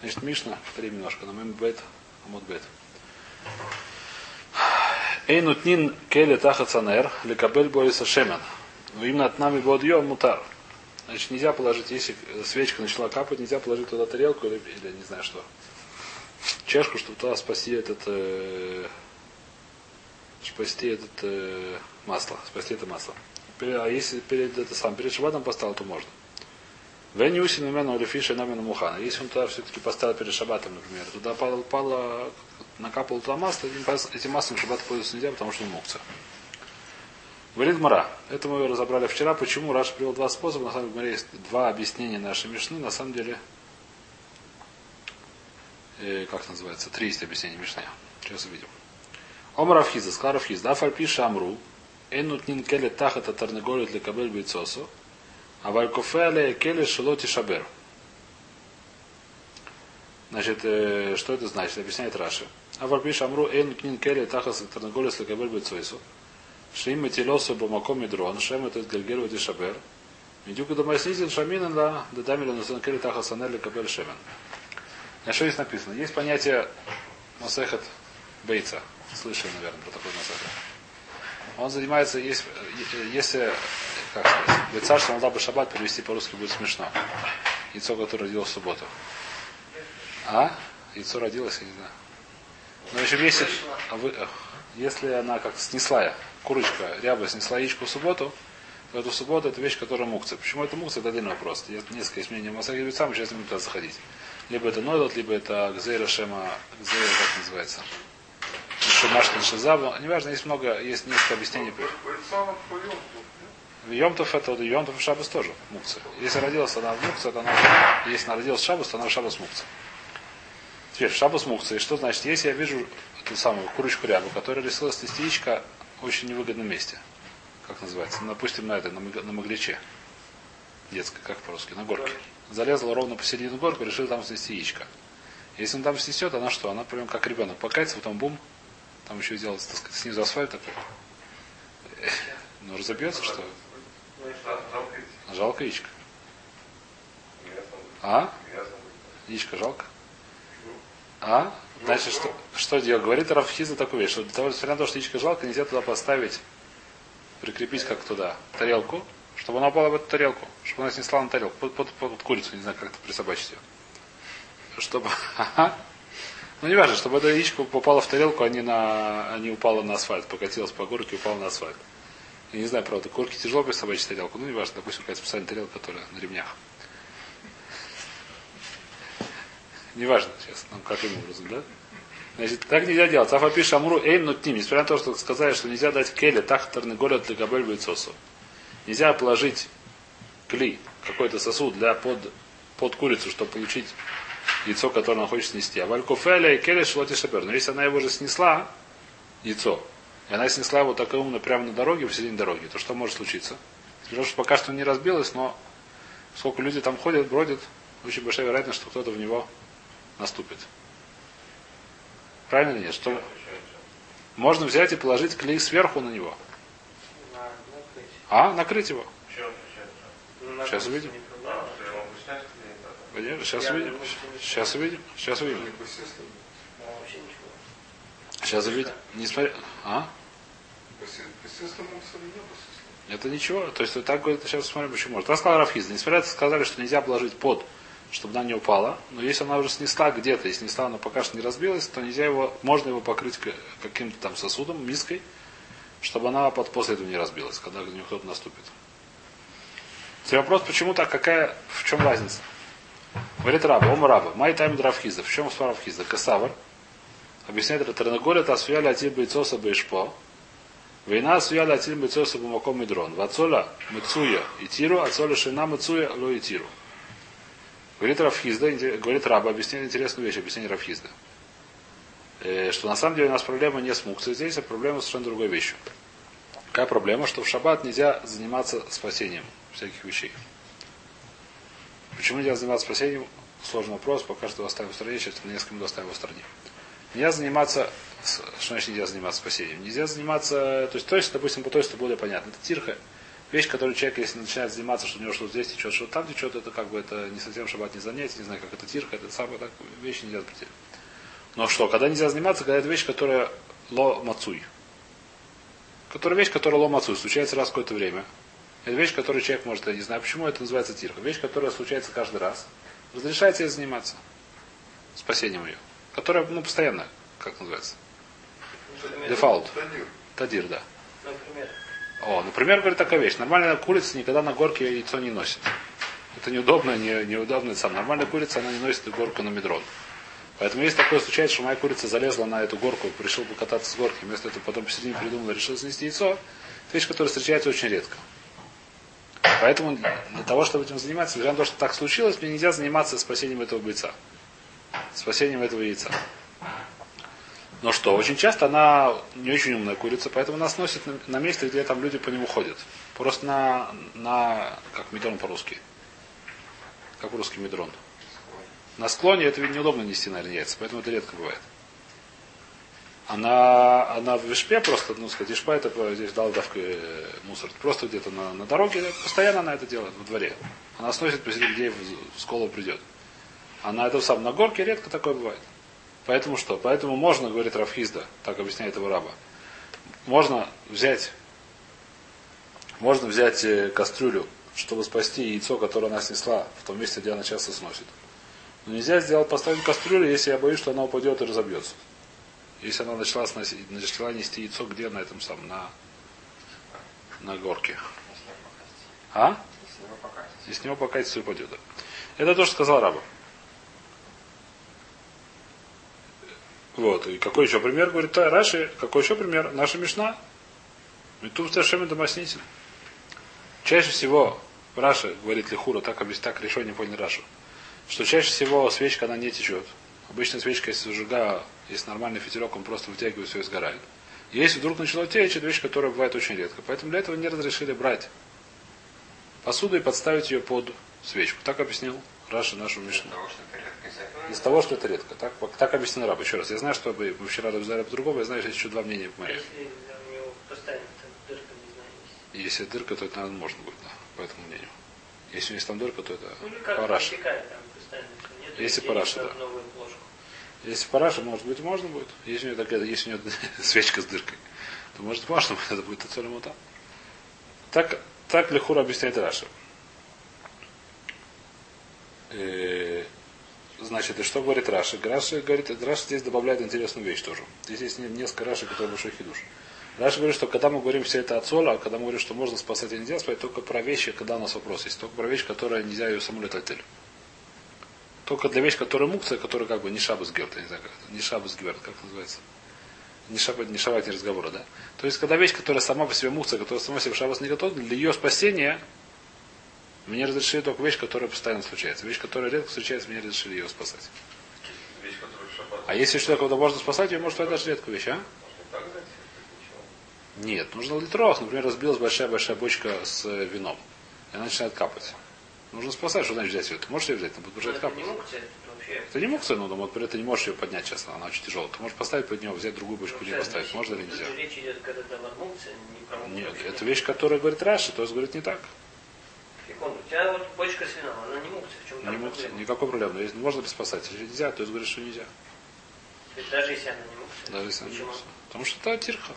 Значит, Мишна, повторим немножко, на мем бет, амот бет. Эйнутнин келе тахацанер, лекабель бориса шемен. Но именно от нами бодьё мутар. Значит, нельзя положить, если свечка начала капать, нельзя положить туда тарелку или, или не знаю что. Чашку, чтобы туда спасти этот э, спасти этот э, масло, спасти это масло. А если перед это сам перед шабатом поставил, то можно. Венни усин имену Лефиша Намина Мухана. Если он туда все-таки поставил перед шабатом, например, туда пало, пало накапало туда масло, этим, маслом шаббат пользоваться нельзя, потому что он мукца. Говорит Мара. Это мы разобрали вчера. Почему Раш привел два способа. На самом деле есть два объяснения нашей Мишны. На самом деле, э, как называется, три есть объяснения Мишны. Сейчас увидим. Омар Рафхиза, сказал Рафхиз, да фальпиша амру, энут нин тахата тарнеголит для кабель бейцосу, а валькофеле келе шелоти шабер. Значит, э, что это значит? Объясняет Раши. А вальпиша амру энут нин келе тахата тарнеголит для кабель бейцосу. Шим метилосу бамаком медрон, шем этот гальгеру и шабер. Медюка домоснизин шамина да дадамили на санкели таха санели кабель шемен. А что здесь написано? Есть понятие масехет бейца. Слышали, наверное, про такой масехет. Он занимается, есть, если, как сказать, бейца, что надо бы шаббат перевести по-русски будет смешно. Яйцо, которое родилось в субботу. А? Яйцо родилось, я не знаю. Но еще если, а вы, если она как снесла курочка ряба снесла яичко в субботу, то эту субботу это вещь, которая мукция. Почему это мукция, это отдельный вопрос. Есть несколько есть мнений Масаги Бецам, сейчас не буду туда заходить. Либо это Нойлот, либо это Гзейра Шема, Гзейра, как называется. Шумашкин Шизаба. Неважно, есть много, есть несколько объяснений. Йомтов это Йомтов и Шабас тоже мукция. Если родилась она в мукце, то она, если она родилась в Шабас, то она в Шабас мукция. Теперь в Шабас мукция. И что значит, если я вижу ту самую курочку рябу, которая решила снести яичко очень невыгодном месте. Как называется? Ну, допустим, на этой, на, на Магличе. Детская, как по-русски, на горке. Залезла ровно посередину горку, решила там снести яичко. Если он там снесет, она что? Она прям как ребенок покается, потом бум, там еще сделать, так сказать, снизу асфальт такой. Ну, разобьется, что? Жалко яичко. А? Яичко жалко? А? Значит, что, что делать? Говорит Рафхиза такую вещь, что для того, несмотря на то, что яичко жалко, нельзя туда поставить, прикрепить как туда, тарелку, чтобы она упала в эту тарелку, чтобы она снесла на тарелку, под, под, под, под курицу, не знаю, как это присобачить ее. Чтобы, ну не важно, чтобы эта яичко попала в тарелку, а не, на, а не упала на асфальт, покатилась по горке и упала на асфальт. Я не знаю, правда, курки тяжело присобачить тарелку, ну не важно, допустим, какая-то специальная тарелка, которая на ремнях. Неважно сейчас, нам каким образом, да? Значит, так нельзя делать. Афапи шамру эйн нутним. Несмотря на то, что сказали, что нельзя дать келе тахтарный город для габель бейцосу. Нельзя положить кли, какой-то сосуд для под, под курицу, чтобы получить яйцо, которое она хочет снести. А валькофеля и келе шлоти шапер. Но если она его же снесла, яйцо, и она снесла его так умно прямо на дороге, в середине дороги, то что может случиться? Потому что пока что не разбилось, но сколько люди там ходят, бродят, очень большая вероятность, что кто-то в него наступит. Правильно или нет? Что можно взять и положить клей сверху на него. А, накрыть его. Сейчас увидим. Сейчас увидим. Сейчас увидим. Сейчас увидим. Сейчас увидим. Не смотри. А? Это ничего. То есть так говорит, сейчас смотрим, почему. может. Так сказал Рафхиз. Несмотря на сказали, что нельзя положить под чтобы она не упала. Но если она уже снесла где-то, и снесла, она пока что не разбилась, то нельзя его, можно его покрыть каким-то там сосудом, миской, чтобы она под, после этого не разбилась, когда на кто-то наступит. Теперь вопрос, почему так, какая, в чем разница? Говорит раба, ом раба, май тайм дравхиза. В чем спор равхиза? Касавр. Объясняет это Тарнаголя, та суяля атиль бойцоса бейшпо. Война суяля атиль бойцоса бумаком мидрон. Вацоля мыцуя и тиру, ацоля шина мыцуя ло и тиру. Говорит Рафхизда, говорит Раба, объясняет интересную вещь, объяснение Рафхизда. Что на самом деле у нас проблема не с мукцией здесь, а проблема совершенно другой вещью. Какая проблема? Что в шаббат нельзя заниматься спасением всяких вещей. Почему нельзя заниматься спасением? Сложный вопрос, пока что оставим в стороне, сейчас несколько минут оставим в стороне. Нельзя заниматься, что значит нельзя заниматься спасением? Нельзя заниматься, то есть, то есть, допустим, по той, что более понятно. Это тирха, Вещь, которую человек, если начинает заниматься, что у него что здесь течет, что там течет, это как бы это не совсем шаббат не занятие, не знаю, как это тирка, это самое так, вещи нельзя запретить. Но что, когда нельзя заниматься, когда это вещь, которая ло мацуй. Которая вещь, которая ло мацуй, случается раз в какое-то время. Это вещь, которую человек может, я не знаю, почему это называется тирка. Вещь, которая случается каждый раз. Разрешается ей заниматься. Спасением ее. Которая, ну, постоянно, как называется. Дефаулт. Тадир, да. Например. О, например, говорит такая вещь. Нормальная курица никогда на горке яйцо не носит. Это неудобно, не, неудобно. Сам. Нормальная курица, она не носит горку на медрон. Поэтому если такое случается, что моя курица залезла на эту горку, решил покататься с горки, вместо этого потом посередине придумала, решил снести яйцо, это вещь, которая встречается очень редко. Поэтому для того, чтобы этим заниматься, несмотря на то, что так случилось, мне нельзя заниматься спасением этого бойца. Спасением этого яйца. Но что, очень часто она не очень умная курица, поэтому она сносит на, на месте, где там люди по нему ходят. Просто на, на как медрон по-русски. Как русский медрон. На склоне это ведь неудобно нести, наверное, яйца, поэтому это редко бывает. Она, она в вишпе просто, ну сказать, вишпа это здесь дал давка э, мусор. Просто где-то на, на дороге, постоянно она это делает, во дворе. Она сносит посреди где в школу придет. Она это сам на горке редко такое бывает. Поэтому что? Поэтому можно, говорит Рафхизда, так объясняет его раба, можно взять, можно взять э, кастрюлю, чтобы спасти яйцо, которое она снесла в том месте, где она часто сносит. Но нельзя сделать, поставить кастрюлю, если я боюсь, что она упадет и разобьется. Если она начала, сносить, начала нести яйцо где на этом самом, на, на горке. А? И с него покатится и упадет. Это то, что сказал Раба. Вот. И какой еще пример? Говорит, да, Раши, какой еще пример? Наша Мишна. И тут совершенно домоснитель. Чаще всего Раша говорит Лихура, так, так решение понял Рашу, что чаще всего свечка она не течет. Обычно свечка, если зажига, если нормальный фитилек, он просто вытягивает все и сгорает. Если вдруг начало течь, это вещь, которая бывает очень редко. Поэтому для этого не разрешили брать посуду и подставить ее под свечку. Так объяснил Раша нашу Мишну. Из того, что это редко. Так, так объяснил раб. Еще раз. Я знаю, что вы вчера обсуждали по-другому, я знаю, что есть еще два мнения по моих. Если у дырка, то это наверное, можно будет, да, по этому мнению. Если есть там дырка, то это Ну или как параш. протекает там постоянно. Нет, Если параша, да. Если параша, может быть, можно будет. Если у нее такая, если у нее свечка с дыркой, то может можно будет, это будет Ацолемута. Так, так Лехур объясняет Раша. Э, Значит, и что говорит Раша? Раша говорит, Раша здесь добавляет интересную вещь тоже. Здесь есть не- несколько Раши, которые большой хидуш. Раша говорит, что когда мы говорим все это от сола, а когда мы говорим, что можно спасать и нельзя спасать, только про вещи, когда у нас вопрос есть. Только про вещь, которая нельзя ее саму летать. Только для вещи, которая мукция, которая как бы не шабас герт, я не знаю, как это, не шабас герт, как это называется. Не шабат, не шабат, не разговора, да? То есть, когда вещь, которая сама по себе мукция, которая сама себе в шабас не готова, для ее спасения мне разрешили только вещь, которая постоянно случается. Вещь, которая редко встречается, мне разрешили ее спасать. Вещь, шаббат А если что кого можно спасать, ее может сказать даже редкую вещь, а? можно так взять, ничего. Нет, нужно литров. Например, разбилась большая-большая бочка с э, вином. И она начинает капать. Нужно спасать, что значит взять ее? Ты можешь ее взять, она будет Но продолжать капать. Это не мукция, но вот при этом ты не можешь ее поднять сейчас, она очень тяжелая. Ты можешь поставить под нее, взять другую бочку не поставить. Можно или нельзя? Речь идет, когда про мукцию. Нет, это вещь, которая говорит Раши, то есть говорит не так. Секунду. У тебя вот бочка с вином, она не мукция, в чем Не мукция, никакой проблемы. Если можно ли спасать, если нельзя, то есть говорит, что нельзя. То есть даже если она не мукция. Даже если она не мукция. Потому что это тирха.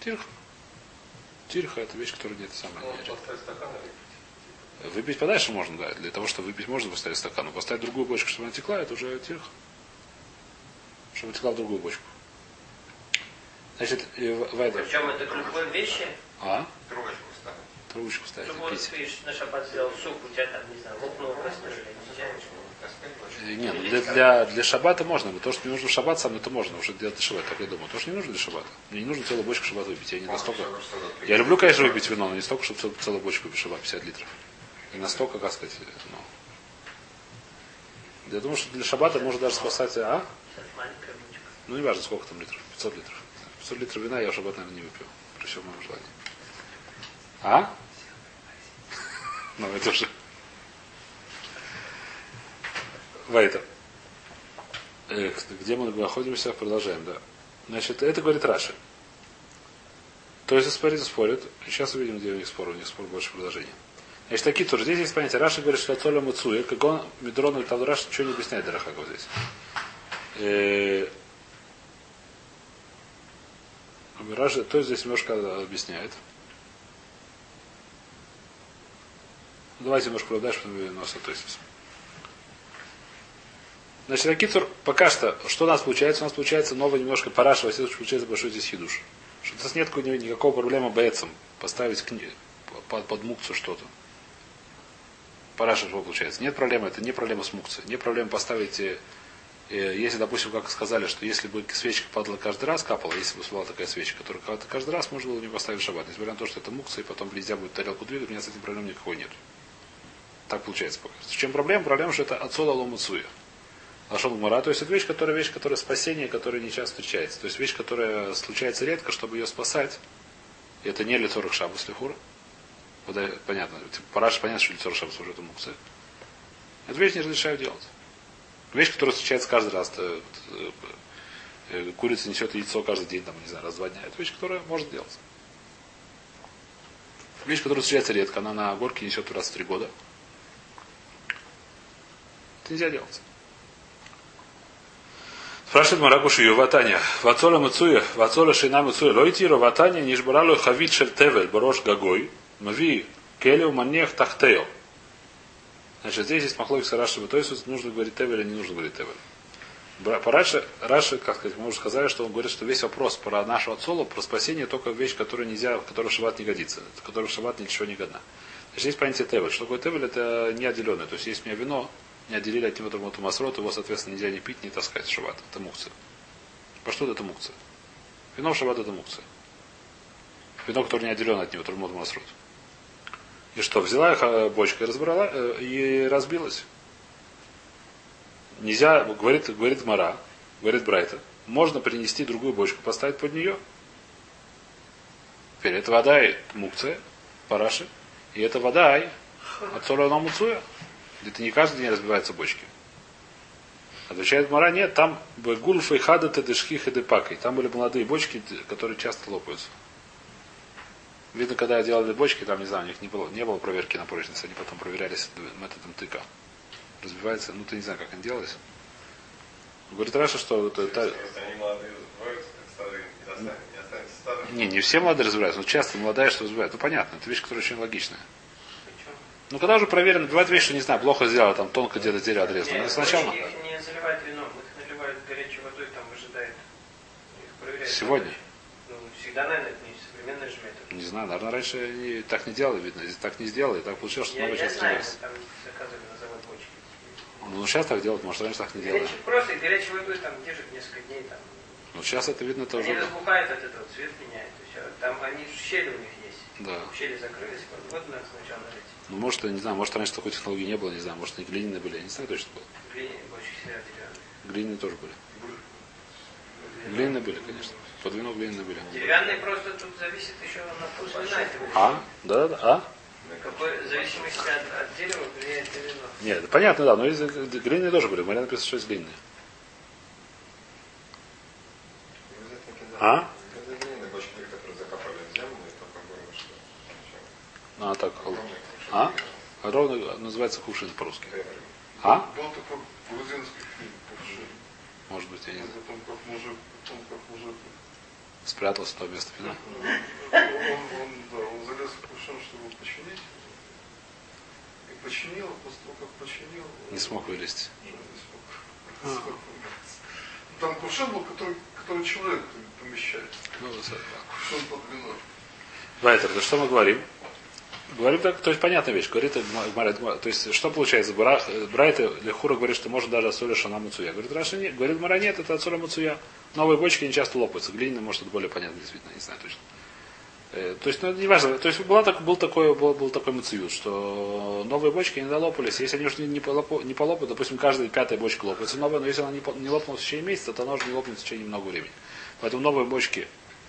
Тирха. Тирха это вещь, которая нет самая. Выпить. Выпить подальше можно, да. Для того, чтобы выпить, можно поставить стакан. Но поставить другую бочку, чтобы она текла, это уже тирха. Чтобы текла в другую бочку. Значит, э, В- Вайдер. Причем это к любой вещи, А? Ставить. Трубочку ставить, чтобы вот ты на шаббат сделал суп, у тебя там, не знаю, лопнуло больше. Э, Не, ну для, для, для шабата можно. Но то, что не нужно в шаббат сам, это можно. Уже для шабата, так я думаю. То, что не нужно для шабата. Мне не нужно целую бочку шабата выпить. Я не настолько... Я люблю, конечно, выпить вино, но не столько, чтобы цел- целую бочку выпить шабат, 50 литров. И настолько, как сказать, ну... Я думаю, что для шабата можно даже спасать, а? Ну, не важно, сколько там литров. 500 литров. 500 литров вина я в шаббат, наверное, не выпью. При всем моем желании. А? Ну, это уже... Вайтер. Эх, где мы находимся, продолжаем, да. Значит, это говорит Раши. То есть спорит, спорят. Сейчас увидим, где у них спор. У них спор больше предложений. Значит, такие тоже. Здесь есть понятие. Раша говорит, что Толя Мацуя, как он Медрон или там Раша ничего не объясняет Дарахаков здесь. Э, Раша, то есть здесь немножко объясняет. Давайте немножко дальше, потом нас относимся. Значит, Акицур, пока что, что у нас получается? У нас получается новый немножко параша, во получается большой здесь хидуш. Что у нас нет никакого проблемы боецам поставить кни... под, под мукцию что-то. Параша что получается? Нет проблемы, это не проблема с мукцией. Не проблема поставить, э, э, если, допустим, как сказали, что если бы свечка падала каждый раз, капала, если бы была такая свечка, которая каждый раз можно было не поставить шаббат. Несмотря на то, что это мукция, и потом нельзя будет тарелку двигать, у меня с этим проблем никакой нет. Так получается. В чем проблема? Проблема, что это отсюда ломуцуя. Лашон Гмара, то есть это вещь, которая вещь, которая спасение, которая не часто встречается. То есть вещь, которая случается редко, чтобы ее спасать. И это не лицо Рахшабус Лихура. Понятно. Типа, Параш понятно, что лицо Рахшабус уже это мукция. Эту вещь не разрешают делать. Вещь, которая встречается каждый раз. Это, э, курица несет яйцо каждый день, там, не знаю, раз в два дня. Это вещь, которая может делать. Вещь, которая встречается редко, она на горке несет раз в три года. Нельзя делать. Спрашивает Маракуши Ватаня. Вацола Мацуя, Вацола Шейна Мацуя, Лойтиро Ватаня, Нишбаралу Хавит Шельтевель, Борош Гагой, Мави, Келю Манех Тахтео. Значит, здесь есть махлоки с Раши, то есть нужно говорить Тевель или не нужно говорить Тевель. По Раши, Раши, как сказать, мы уже сказали, что он говорит, что весь вопрос про нашу отцолу, про спасение, только вещь, которая нельзя, которая шаббат не годится, которая шаббат ничего не годна. Значит, есть понятие Тевель. Что такое Тевель? Это не отделенное. То есть, есть у меня вино, не отделили от него Тормуту Масрот, его, соответственно, нельзя не пить, не таскать в шаббат. Это мукция. По что это мукция? Вино в шаббат это мукция. Вино, которое не отделено от него, Тормуту Масрот. И что, взяла их бочка и разбрала, э, и разбилась. Нельзя, говорит, говорит Мара, говорит Брайта, можно принести другую бочку, поставить под нее. Теперь это вода и мукция, параши, и это вода и от муцуя. Это не каждый день разбиваются бочки. Отвечает Мара, нет, там гульфа и хада тедешки хедепакой. Там были молодые бочки, которые часто лопаются. Видно, когда делали бочки, там, не знаю, у них не было, не было проверки на прочность, они потом проверялись методом тыка. Разбивается, ну ты не знаю, как они делались. Говорит Раша, что это, это... Не, не все молодые разбираются, но часто молодая что разбирают. Ну понятно, это вещь, которая очень логичная. Ну когда уже проверено, бывает вещь, что не знаю, плохо сделала, там тонко где-то дерево отрезано. Нет, сначала. Их не заливают вином, их наливают горячей водой, там выжидают. Их проверяют. Сегодня? Ну, всегда, наверное, это не современный же метод. Не знаю, наверное, раньше они так не делали, видно. Так не сделали, так получилось, что Я, много я сейчас знаю, там заказывали на завод бочки. Ну сейчас так делают, может раньше так не делали. Просто горячей водой там держит несколько дней. Там. Ну сейчас это видно, это Они уже. разбухают от этого, цвет меняет. Там они щели у них. Да. Щели закрылись, вот надо сначала налить. Ну может, я не знаю, может раньше такой технологии не было, не знаю, может они глиняные были, я не знаю точно было. Глиняные больше всегда деревянные. Глиняные тоже были. Глиняные были, конечно. Под вино глиняные были. Деревянные просто тут зависит еще на вкус вина. А? Да, да, да. А? Какой, в зависимости от, от дерева влияет на вино. Нет, понятно, да, но из глиняные тоже были. Мария написано, что есть глиняные. А? Это длинные бочки, которые закопали в землю, и только было, что А, так. огромные А? Ровно называется кувшин по-русски. А? Был такой грузинский фильм «Кувшин». Может быть, я не знаю. О том, как мужик, о том, как мужик. Спрятался в то место вина. Он, он, да, он залез в кувшин, чтобы починить. И починил, а после того, как починил... Не смог вылезти. не смог. Выбраться. Там кувшин был, который, который человек помещает. Ну, Кувшин под вино. Вайтер, то что мы говорим? Говорим так, то есть понятная вещь. Говорит, то есть что получается? Барах, Брайта Лехура говорит, что можно даже отсоля шана муцуя. Говорит, Раша нет. Говорит, Мара нет, это отсоля муцуя. Новые бочки не часто лопаются. Глиняные, может, это более понятно, действительно, не знаю точно. Э, То есть, ну, не важно. То есть, была так, был такой, был, был такой мациют, что новые бочки не долопались. Если они уже не, не полопают, допустим, каждая пятая бочка лопается новая, но если она не, не лопнула в течение месяца, то она уже не лопнет в течение много времени. Поэтому новые бочки,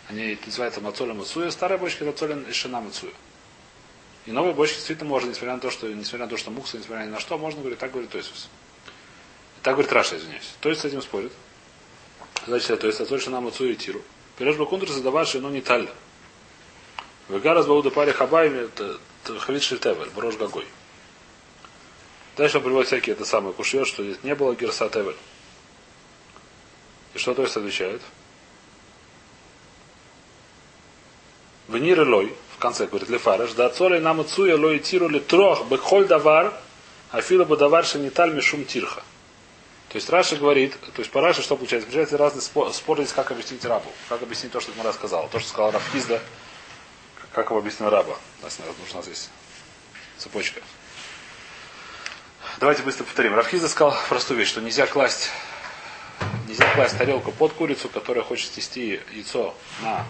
они называются мацоля мацуя, старая бочка это цоля шина мацуя. И новые бочки действительно можно, несмотря на то, что, несмотря на то, что мукса, несмотря ни на что, можно говорить, так говорит Тойсус. Так говорит Раша, извиняюсь. То есть с этим спорит. Значит, то есть отцоль шина мацуя и тиру. Пирож бакундр задаваши, но не тальда. Вегарас Бауда Пари это Хавид Шильтевель, Брош Гагой. Дальше он приводит всякие это самое кушьет, что здесь не было Герса Тевель. И что то есть отвечает? В Нир Лой, конце говорит Лефареш, да цоли нам отцуя лой тиру ли трох бекхоль давар, а фила бы давар шаниталь мишум тирха. То есть Раша говорит, то есть по Раше что получается? Получается разные спор, спор здесь, как объяснить рабу. Как объяснить то, что Мара сказал. То, что сказал Рафхизда, как его объяснил раба. У нас нужна здесь цепочка. Давайте быстро повторим. Рафхизда сказал простую вещь, что нельзя класть нельзя класть тарелку под курицу, которая хочет снести яйцо на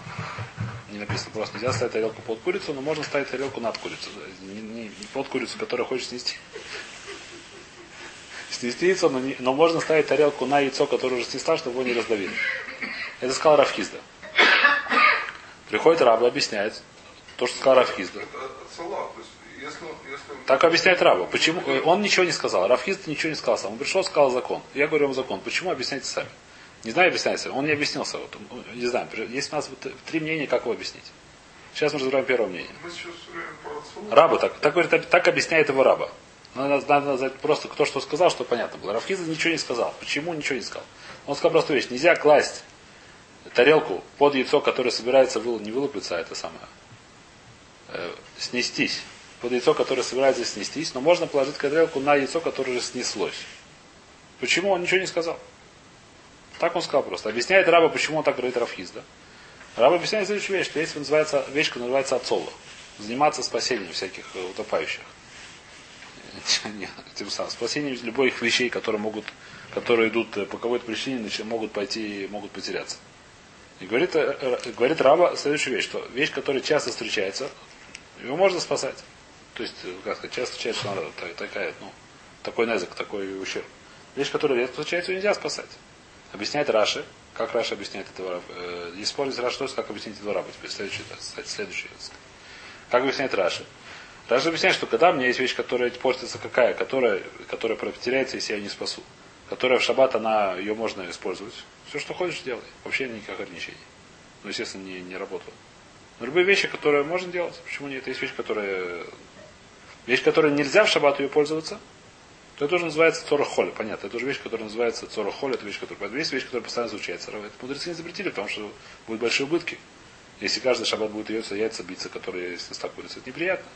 не написано просто, нельзя ставить тарелку под курицу, но можно ставить тарелку над курицу. Не, не, не под курицу, которая хочет снести. Снести яйцо, но, не, но можно ставить тарелку на яйцо, которое уже снесла, чтобы его не раздавили. Это сказал Рафхизда. Приходит раб и объясняет то, что сказал если, если... Так объясняет Раба. Почему? Он ничего не сказал. Рафхизд ничего не сказал сам. Он пришел, сказал закон. Я говорю вам закон. Почему? Объясняйте сами. Не знаю, объясняйте. Он не объяснился. Вот, не знаю. Есть у нас три мнения, как его объяснить. Сейчас мы разбираем первое мнение. Раба так, так, говорит, так объясняет его раба. Надо, надо назвать просто кто что сказал, что понятно было. Рафхиза ничего не сказал. Почему ничего не сказал? Он сказал простую вещь. Нельзя класть тарелку под яйцо, которое собирается выл, не вылупиться, а это самое, э, снестись. Под яйцо, которое собирается снестись, но можно положить тарелку на яйцо, которое уже снеслось. Почему он ничего не сказал? Так он сказал просто. Объясняет раба, почему он так говорит Рафхизда. Раба объясняет следующую вещь, что есть называется, вещь, которая называется отцола. Заниматься спасением всяких э, утопающих. Нет, тем самым, спасением любых вещей, которые могут, которые идут э, по какой-то причине, могут пойти, могут потеряться. И говорит, э, говорит Раба следующую вещь, что вещь, которая часто встречается, его можно спасать. То есть, как сказать, часто встречается, что она та- такая, ну, такой незак, такой ущерб. Вещь, которая редко встречается, ее нельзя спасать. Объясняет Раши, как Раши объясняет этого. Э, спорить Раши, то как объяснить этого раба. Теперь следующий, сказать, следующий. Как объясняет Раши? Раши объясняет, что когда у меня есть вещь, которая портится какая, которая, которая потеряется, если я не спасу. Которая в шаббат, она, ее можно использовать. Все, что хочешь, делай. Вообще никаких ограничений. Ну, естественно, не, не работало. Но любые вещи, которые можно делать, почему нет? Есть вещь, которая... Вещь, которая нельзя в шаббат ее пользоваться, то это тоже называется цора холя. Понятно, это тоже вещь, которая называется цора холя, это вещь, которая... Есть вещь, которая постоянно случается. Это мудрецы не запретили, потому что будут большие убытки. Если каждый шаббат будет яйца, яйца биться, которые, если так курица, это неприятно.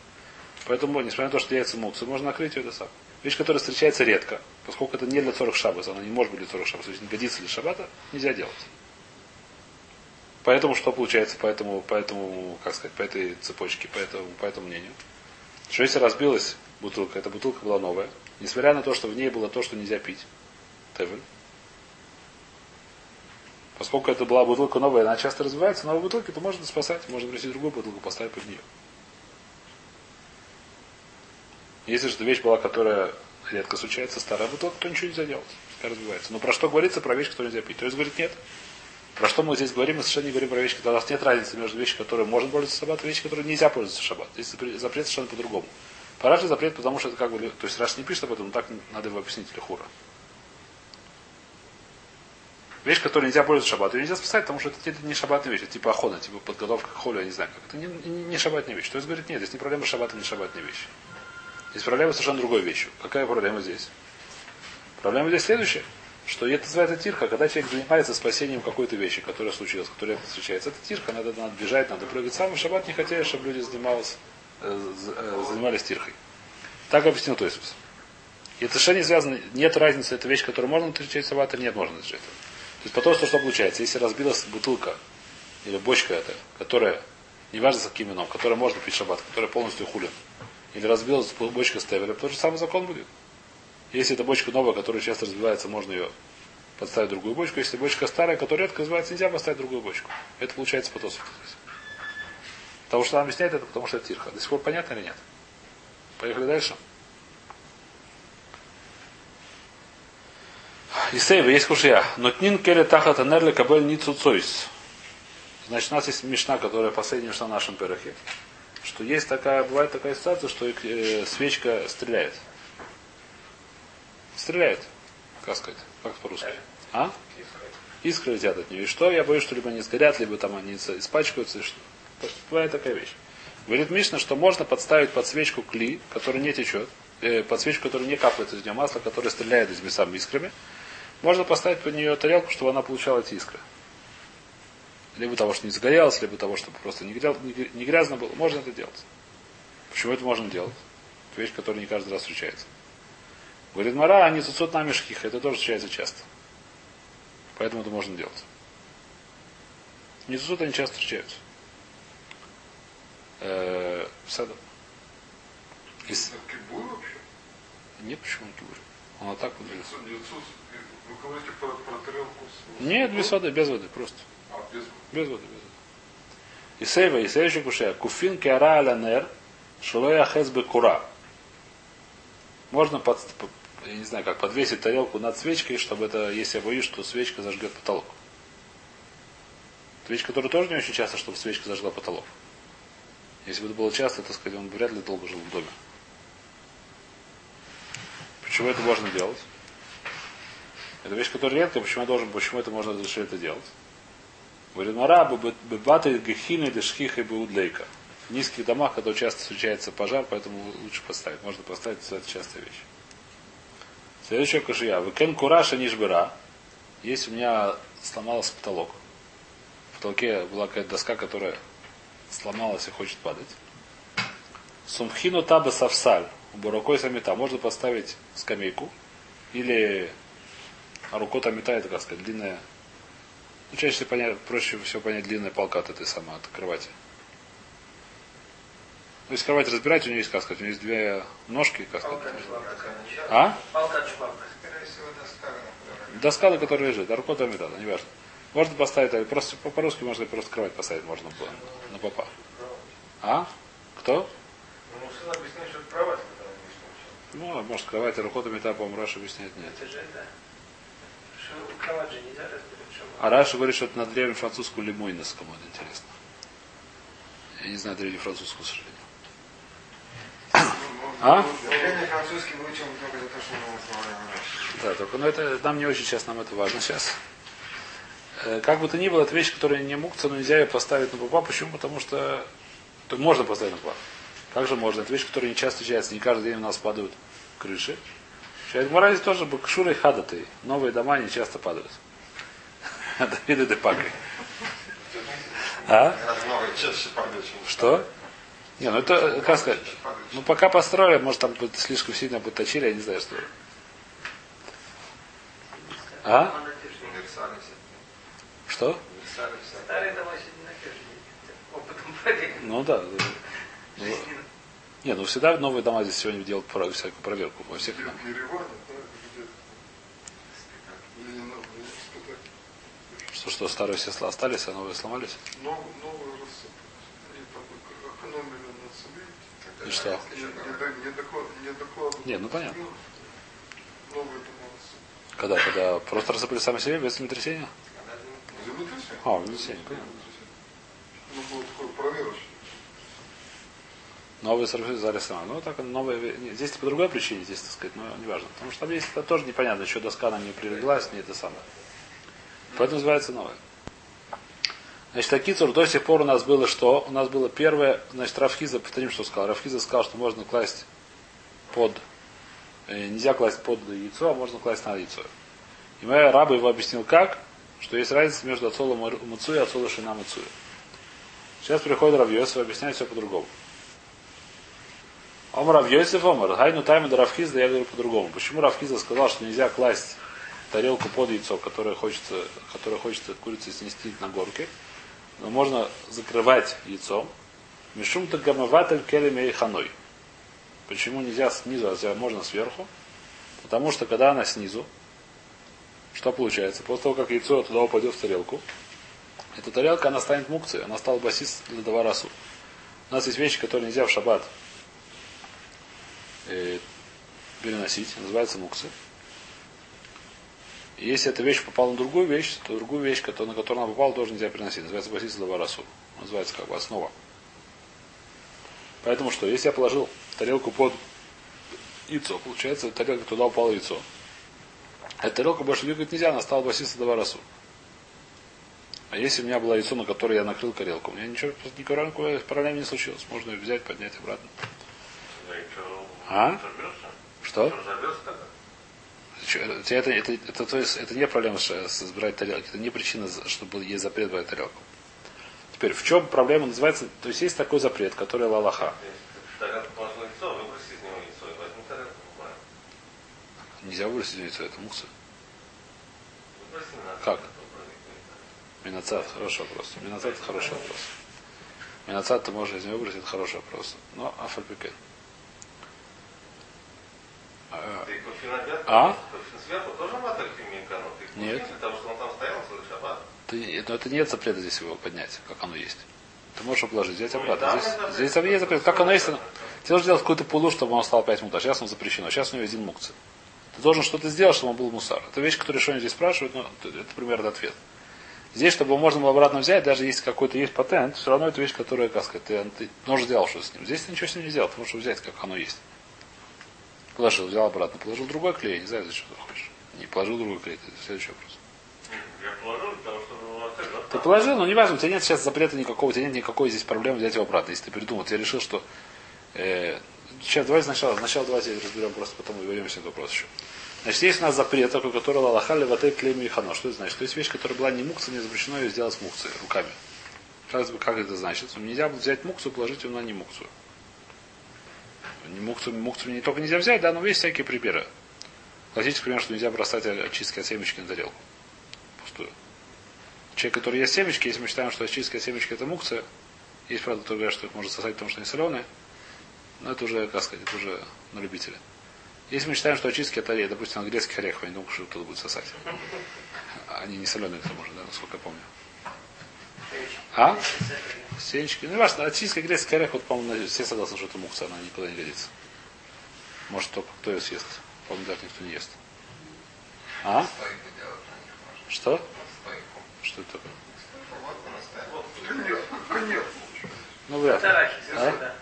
Поэтому, несмотря на то, что яйца муксы, можно накрыть ее это сам. Вещь, которая встречается редко, поскольку это не для 40 шаббат, она не может быть для 40 шаббат, то есть не годится для шаббата, нельзя делать. Поэтому что получается, поэтому, поэтому, как сказать, по этой цепочке, по этому, по этому мнению. Что если разбилась бутылка, эта бутылка была новая, несмотря на то, что в ней было то, что нельзя пить, тевель, поскольку это была бутылка новая, она часто развивается, новые бутылки, то можно спасать, можно принести другую бутылку, поставить под нее. Если же вещь была, которая редко случается, старая бутылка, то ничего нельзя делать. Пускай разбивается. Но про что говорится? Про вещь, которую нельзя пить. То есть говорит нет. Про что мы здесь говорим? Мы совершенно не говорим про вещи, когда у нас нет разницы между вещью, которой можно пользоваться шаббат, и вещью, которой нельзя пользоваться шаббат. Здесь запрет совершенно по-другому. По Раши запрет, потому что это как бы... То есть Раш не пишет об этом, так надо его объяснить Лехура. Вещь, которой нельзя пользоваться в шаббат, ее нельзя спасать, потому что это не шаббатная вещь, это типа охота, типа подготовка к холю, я не знаю как. Это не, не, не шаббатная вещь. То есть говорит, нет, здесь не проблема с шаббатом, не шаббатная вещь. Здесь проблема совершенно другой вещью. Какая проблема здесь? Проблема здесь следующая, что это называется тирха, когда человек занимается спасением какой-то вещи, которая случилась, которая встречается. Это тирха, надо, надо бежать, надо прыгать. Сам в шаббат не хотели, чтобы люди занимались, занимались тирхой. Так объяснил Тойсус. И это совершенно не связано, нет разницы, это вещь, которую можно встречать в шаббат, или нет, можно встречать. То есть потом, что, что получается, если разбилась бутылка или бочка эта, которая, неважно с каким вином, которая можно пить шаббат, которая полностью хулин, или разбилась бочка с тевелем, тот же самый закон будет. Если это бочка новая, которая часто разбивается, можно ее подставить другую бочку. Если бочка старая, которая редко разбивается, нельзя поставить другую бочку. Это получается по Тосфоту здесь. Потому что нам объясняет это, потому что это тирха. До сих пор понятно или нет? Поехали дальше. Исейва, есть кушья. Но тнин келе тахат анерле кабель ницу цойс. Значит, у нас есть мешна, которая последняя мешна в нашем перахе. Что есть такая, бывает такая ситуация, что э, свечка стреляет. Стреляет. Как сказать? Как по-русски? А? Искры летят от нее. И что? Я боюсь, что либо они сгорят, либо там они испачкаются. И что? Бывает такая вещь. Говорит Мишна, что можно подставить под свечку кли, который не течет, э, под свечку, которая не капает из нее масло, которое стреляет этими самыми искрами. Можно поставить под нее тарелку, чтобы она получала эти искры. Либо того, что не загорелось, либо того, чтобы просто не, гряз, не грязно было. Можно это делать. Почему это можно делать? Это вещь, которая не каждый раз встречается. Говорит Мара, они цуцут нами шхиха. Это тоже встречается часто. Поэтому это можно делать. Не цуцут они часто встречаются. Э, саду. Из... Кибур вообще? Нет, почему кибур? Он так вот делает. Яйцо- яйцо с- Вы говорите про, про тарелку с... Нет, без воды, без воды, просто. А, без Без воды, без воды. И сейва, и следующий кушая. Куфин кеара аля нер, шулоя хес кура. Можно под, по- я не знаю, как подвесить тарелку над свечкой, чтобы это, если я боюсь, что свечка зажгет потолок. Вещь, которая тоже не очень часто, чтобы свечка зажгла потолок. Если бы это было часто, так сказать, он бы вряд ли долго жил в доме. Почему это можно делать? Это вещь, которая редкая, почему, я должен, почему это можно разрешить это делать? Говорит, Мара, бебаты гехины дешхиха беудлейка. В низких домах, когда часто встречается пожар, поэтому лучше поставить. Можно поставить, это частая вещь. Следующая кашия. Векен кураша нишбера. Есть у меня сломался потолок. В потолке была какая-то доска, которая сломалась и хочет падать. Сумхину таба савсаль. Буракой самита. Можно поставить скамейку. Или рукой тамита, это как сказать, длинная ну, чаще всего понять, проще всего понять длинная палка от этой самой, от кровати. Ну, если кровать разбирать, у нее есть, как сказать, у нее есть две ножки, как сказать. А? Палка от швабры. Скорее всего, доска, на которой лежит, а рукой металла, неважно. Можно поставить, а просто по- по-русски можно просто кровать поставить, можно было. На попа. А? Кто? Ну, объясняет, что кровать, Ну, может, кровать, а рукой металла, по-моему, Раша объясняет нет. Это же это. Что кровать же нельзя разбирать швабру. А Раша говорит, что это на древнем французскую лимойнес, кому это интересно. Я не знаю древнюю французскую, к сожалению. А? Древний французский выучил только за то, что мы Да, только ну, это нам не очень сейчас, нам это важно сейчас. Э, Как бы то ни было, это вещь, которая не мукция, но нельзя ее поставить на попа. Почему? Потому что то можно поставить на попа. Как же можно? Это вещь, которая не часто встречается, не каждый день у нас падают крыши. В Моразе тоже бакшура и хадаты. Новые дома не часто падают. Давиды де пакой. А? Что? Не, ну это, как сказать, ну пока построили, может там слишком сильно подточили, я не знаю, что. А? Что? Старые дома сегодня. Ну да. Ну. Не, ну всегда новые дома здесь сегодня делают всякую проверку. Во всех. Что, что старые все остались, а новые сломались? Нов- Новый рассып. Они там экономили на себе. И что? Не, ну понятно. Новые. Когда? Когда просто рассыпали сами себе без землетрясения? А, понятно. Ну, было такое проверочное. Новые сорвы зали сама. Ну, так новые. не, Здесь по другой причине, здесь, так сказать, но неважно. Потому что там есть это тоже непонятно, еще доска нам не прилеглась, не это самое. Поэтому называется новое. Значит, Акицур до сих пор у нас было что? У нас было первое, значит, Рафхиза, повторим, что сказал. Рафхиза сказал, что можно класть под, э, нельзя класть под яйцо, а можно класть на яйцо. И моя раба его объяснил как, что есть разница между отцолом Муцу и отцолом Шина Муцуя. Сейчас приходит Равьёсов и объясняет все по-другому. Омар Равьёсов Омар. Хайну тайма до Равхиза я говорю по-другому. Почему Равхиза сказал, что нельзя класть тарелку под яйцо, которое хочется, которое хочется курица снести на горке, но можно закрывать яйцом. Мишум-то гамаватель келеме и ханой. Почему нельзя снизу, а можно сверху? Потому что когда она снизу, что получается? После того, как яйцо туда упадет в тарелку, эта тарелка, она станет мукцией, она стала басист для даварасу. У нас есть вещи, которые нельзя в шаббат э, переносить, называется муксы. И если эта вещь попала на другую вещь, то другую вещь, которая- на которую она попала, тоже нельзя переносить. Называется басист для даварасу. Называется как бы основа. Поэтому что, если я положил тарелку под яйцо, получается, тарелка туда упало яйцо. Эта тарелка больше двигать нельзя, она стала басиста даварасу. А если у меня было яйцо, на которое я накрыл тарелку, у меня ничего, никакой проблем не случилось. Можно ее взять, поднять обратно. А? Что? Чё, Это, это, это, это, то есть, это не проблема с, брать тарелки, это не причина, чтобы есть запрет брать тарелку. Теперь, в чем проблема называется, то есть есть такой запрет, который лалаха. Тарелку положил яйцо, выброси из него яйцо и возьми тарелку. буквально. Нельзя выбросить яйцо, это на Как? Минацат, хороший вопрос. Минацат это хороший вопрос. Минацат ты можешь из него выбросить, это хороший вопрос. Но афальпикен. А, кофе А? Нет. там ты, но это нет запрета здесь его поднять, как оно есть. Ты можешь положить, взять Ну, обратно. Здесь, здесь есть запрет. Как оно есть, тебе нужно сделать какую-то пулу, чтобы он стал 5 мутар. Сейчас он запрещено. Сейчас у него один мукцы. Должен что-то сделать, чтобы он был мусар. Это вещь, которую что здесь спрашивают, но это, это примерно ответ. Здесь, чтобы его можно было обратно взять, даже если какой-то есть патент, все равно это вещь, которая, как сказать, ты, ты тоже сделал что с ним. Здесь ты ничего с ним не сделал, можешь его взять, как оно есть. Положил, взял обратно, положил другой клей, не знаю, зачем ты хочешь. Не положил другой клей, это следующий вопрос. Я положил для того, чтобы Ты положил, но не важно, у тебя нет сейчас запрета никакого, у тебя нет никакой здесь проблемы взять его обратно. Если ты придумал, ты решил, что... э, сейчас давайте сначала, сначала давайте разберем, просто потом вернемся к вопросу еще. Значит, есть у нас запрет, такой, который лалахали в отель клейми и хано. Что это значит? То есть вещь, которая была не мукция, не запрещено ее сделать мукцией, руками. Как, как это значит? Нельзя взять мукцию положить ее на не мукцию. Не мукцию, мукцию не только нельзя взять, да, но есть всякие примеры. Классический пример, что нельзя бросать очистки от семечки на тарелку. Пустую. Человек, который ест семечки, если мы считаем, что очистка от семечки это мукция, есть, правда, кто говорят, что их можно сосать, потому что они соленые, но это уже, как сказать, это уже на любителя. Если мы считаем, что очистки это, допустим, на грецких орехов, я не думаю, что кто-то будет сосать. Они не соленые, к тому же, да, насколько я помню. А? Сенечки. Ну, важно, очистка грецких орех, вот, по-моему, все согласны, что это мукция, она никуда не годится. Может, только кто ее съест. По-моему, даже никто не ест. А? Что? Что это такое? Вот он оставил. Коньяк, коньяк. Ну, вряд ли. А?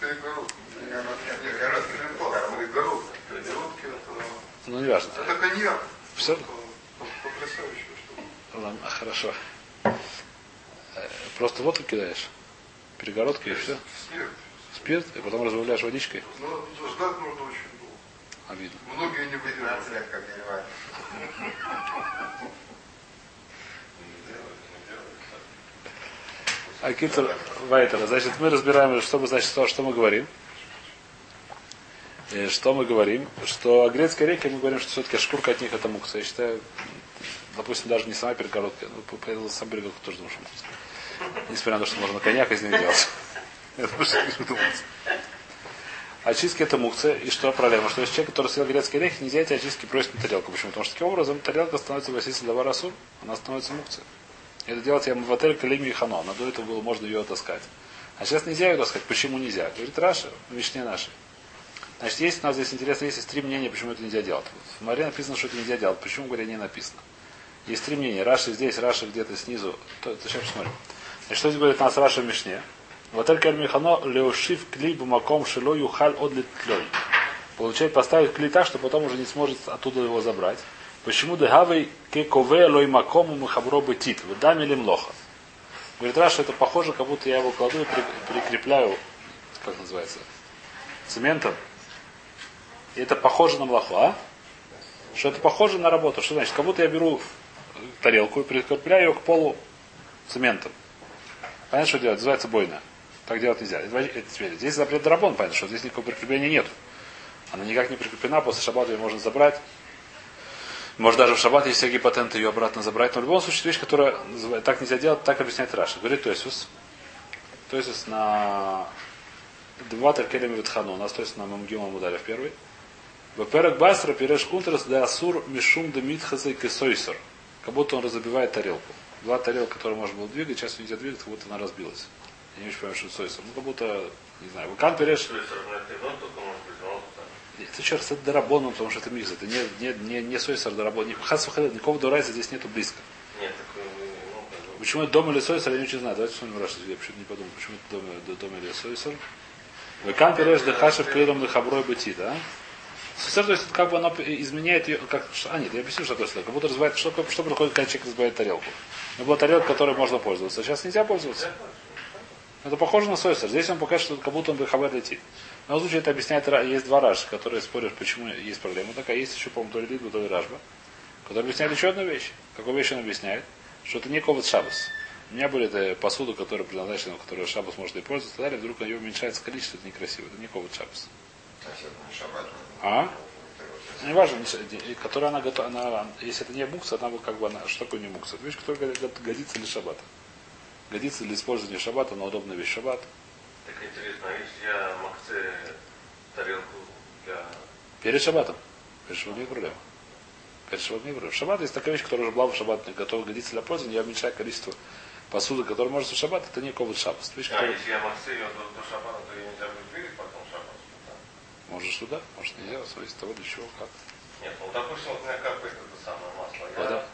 Ну. Перегородка. Перегородки это... Ну, не важно. Это коньяк. Все? Штука. Ладно, хорошо. Э, Просто водку кидаешь. Перегородка и все. Смерть. Спирт, и потом разбавляешь водичкой. Но ждать нужно очень долго. Обидно. Многие не 15 выдерживают. лет как переварить. А Китер Вайтера. Значит, мы разбираем, что мы, значит, то, что мы говорим. Э, Что мы говорим? Что о грецкой реке мы говорим, что все-таки шкурка от них это мукса. Я считаю, допустим, даже не сама перегородка, но по- по- сам перегородка тоже думаю, что мукса. Несмотря на то, что можно коньяк из них делать. Очистки это мукция. И что проблема? Что если человек, который съел грецкий орех, нельзя эти очистки бросить на тарелку. Почему? Потому что таким образом тарелка становится властителем давар асур, она становится мукцией. Это делать я в отель Калими и Хано. Но до этого было можно ее таскать. А сейчас нельзя ее таскать. Почему нельзя? Говорит Раша, в Мишне нашей. Значит, есть у нас здесь интересно, есть три мнения, почему это нельзя делать. В גמרא написано, что это нельзя делать. Почему, говоря, не написано? Есть три мнения. Раши здесь, Раши где-то снизу. То, то сейчас посмотрим. Значит, что здесь говорит нас Раши в Мишне? ביטול כלי מהיכנו להושיב כלי במקום שלא יוכל עוד לטלטלו. Получает поставить כלי так, что потом уже не сможет оттуда его забрать. Почему דהוי כקובע לו מקום ומחברו בטיט? ודמי למלאכה? Говорит, Раши, это похоже, как будто я его кладу и при- прикрепляю, как называется, цементом. И это похоже на млаху, а? Что это похоже на работу. Что значит? Как будто я беру тарелку и прикрепляю ее к полу цементом. Понятно, что делать? Называется бойно. Так делать нельзя. Это теперь- Здесь запрет драбон, понятно, что здесь никакого прикрепления нет. Она никак не прикреплена, после шаббата ее можно забрать. Может даже в шаббат есть всякие патенты ее обратно забрать. Но в любом случае, вещь, которая так нельзя делать, так объясняет Раша. Говорит Тойсус. Тойсус на два Таркелем Ветхану. У нас то есть на Мамгима ударе в первый. Во-первых, Басра пиреш кунтрас да асур мишум да митхазы кесойсор. Как будто он разобивает тарелку. Была тарелка, которую можно было двигать, сейчас нельзя двигать, как будто она разбилась. Я не очень понимаю, что это сойсор. Ну, как будто, не знаю, вулкан пиреш. Это еще раз, это дарабоном, потому что это микс. Это не, не, не, не сойсор дарабон. Никакого дурайса здесь нету близко. Нет, такой, ну, Почему это дом или сойсор, я не очень знаю. Давайте посмотрим Раша. Я почему-то не подумал, почему это дом, дом или сойсор. Векан пиреш де хашев клидом де хаброй быти, да? Сойсер, то есть как бы оно изменяет ее, как, а нет, я объясню, что такое сойсер. Как будто разбивает, что, что происходит, когда человек разбивает тарелку. Это была тарелка, которой можно пользоваться. Сейчас нельзя пользоваться. Это похоже на сойсер. Здесь он покажет, что как будто он бы хабар летит. В случае это объясняет, есть два раши, которые спорят, почему есть проблема такая. Есть еще, по-моему, то ли Лидба, то ли Ражба, который объясняет еще одну вещь. Какую вещь он объясняет? Что это не ковод шабас. У меня были это посуда, которая предназначена, в которой шабас может и пользоваться, и далее, вдруг ее уменьшается количество, это некрасиво. Это не ковод шабас. А? Не важно, которая она готова, она, если это не мукса, она как бы, она, что такое не мукса? Это вещь, которая го- го- годится для шаббата. Годится для использования шаббата, но удобная вещь шаббат. Так интересно, а если я макце тарелку для... Перед шаббатом. Перед шаббатом не проблема. Перед шаббатом не проблема. Шаббат есть такая вещь, которая уже была в шаббат, готова годиться для пользования, я уменьшаю количество посуды, которая может в шаббат, это не ковод шаббат. Вещь, А которая... если я макце ее до, до шаббата, то ее нельзя будет двигать потом шаббат? Да? Можешь туда, может нельзя, зависит от того, для чего, как. Нет, ну допустим, вот у меня капает это самое масло. Я, Вода.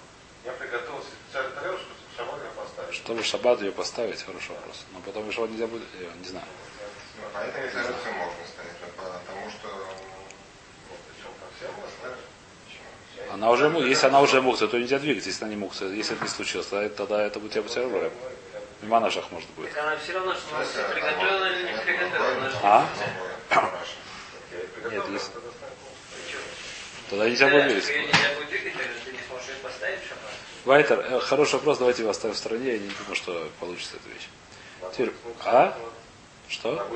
я приготовил специальную тарелку, чтобы в шаббат ее поставить. Чтобы шаббат ее поставить, хороший вопрос. Но потом шаббат нельзя будет, я не знаю. Ну, этой резолюции можно ставить, а потому что? Она уже, если она уже мукса, то нельзя двигать, если она не мукса. Если это не случилось, тогда, тогда это будет тебя все равно. Мимо наших может быть. Так она все равно, что она Если это приготовила или не приготовила. А? Нет, есть. тогда. Тогда нельзя будет двигать. нельзя будет двигать, тогда ты не сможешь ее поставить шаббат. Вайтер, э, хороший вопрос, давайте его оставим в стороне, я не думаю, что получится эта вещь. Теперь, а? Что? А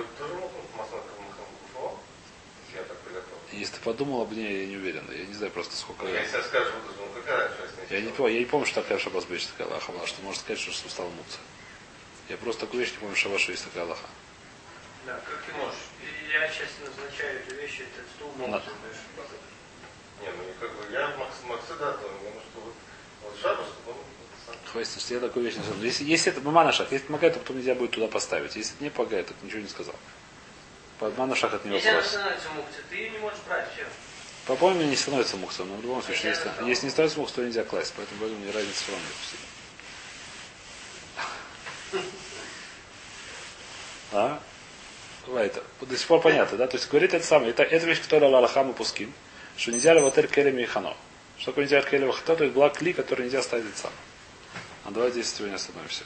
если я так приготовил? Если ты подумал об ней, я не уверен. Я не знаю просто сколько... Ну, я скажу, ну какая Я не, помню, я не помню, что такая шабас бейш такая аллаха была, что можно сказать, что что стала мукса. Я просто такую вещь не помню, что есть такая аллаха. Да, как ты можешь? Я сейчас назначаю эту вещь, этот стул могут. Не, ну как бы я Макс, Макса да, потому что вот, Хватит, что я такую вещь не знаю. Если, если это мама на шаг, если помогает, то потом нельзя будет туда поставить. Если это не помогает, то ничего не сказал. По мама на шаг это не Если она вопрос. становится мукцией, ты ее не можешь брать, все. По-моему, не становится муксом, но в любом случае, если, если не становится муксом, то нельзя класть. Поэтому поэтому не разница все равно нет. А? Это до сих пор понятно, да? То есть говорит это самое. Это, это вещь, которая Аллахам и Пускин, что нельзя леватер келем и хано. Что такое нельзя хано? То есть была кли, которую нельзя ставить сам. А давайте здесь сегодня остановимся.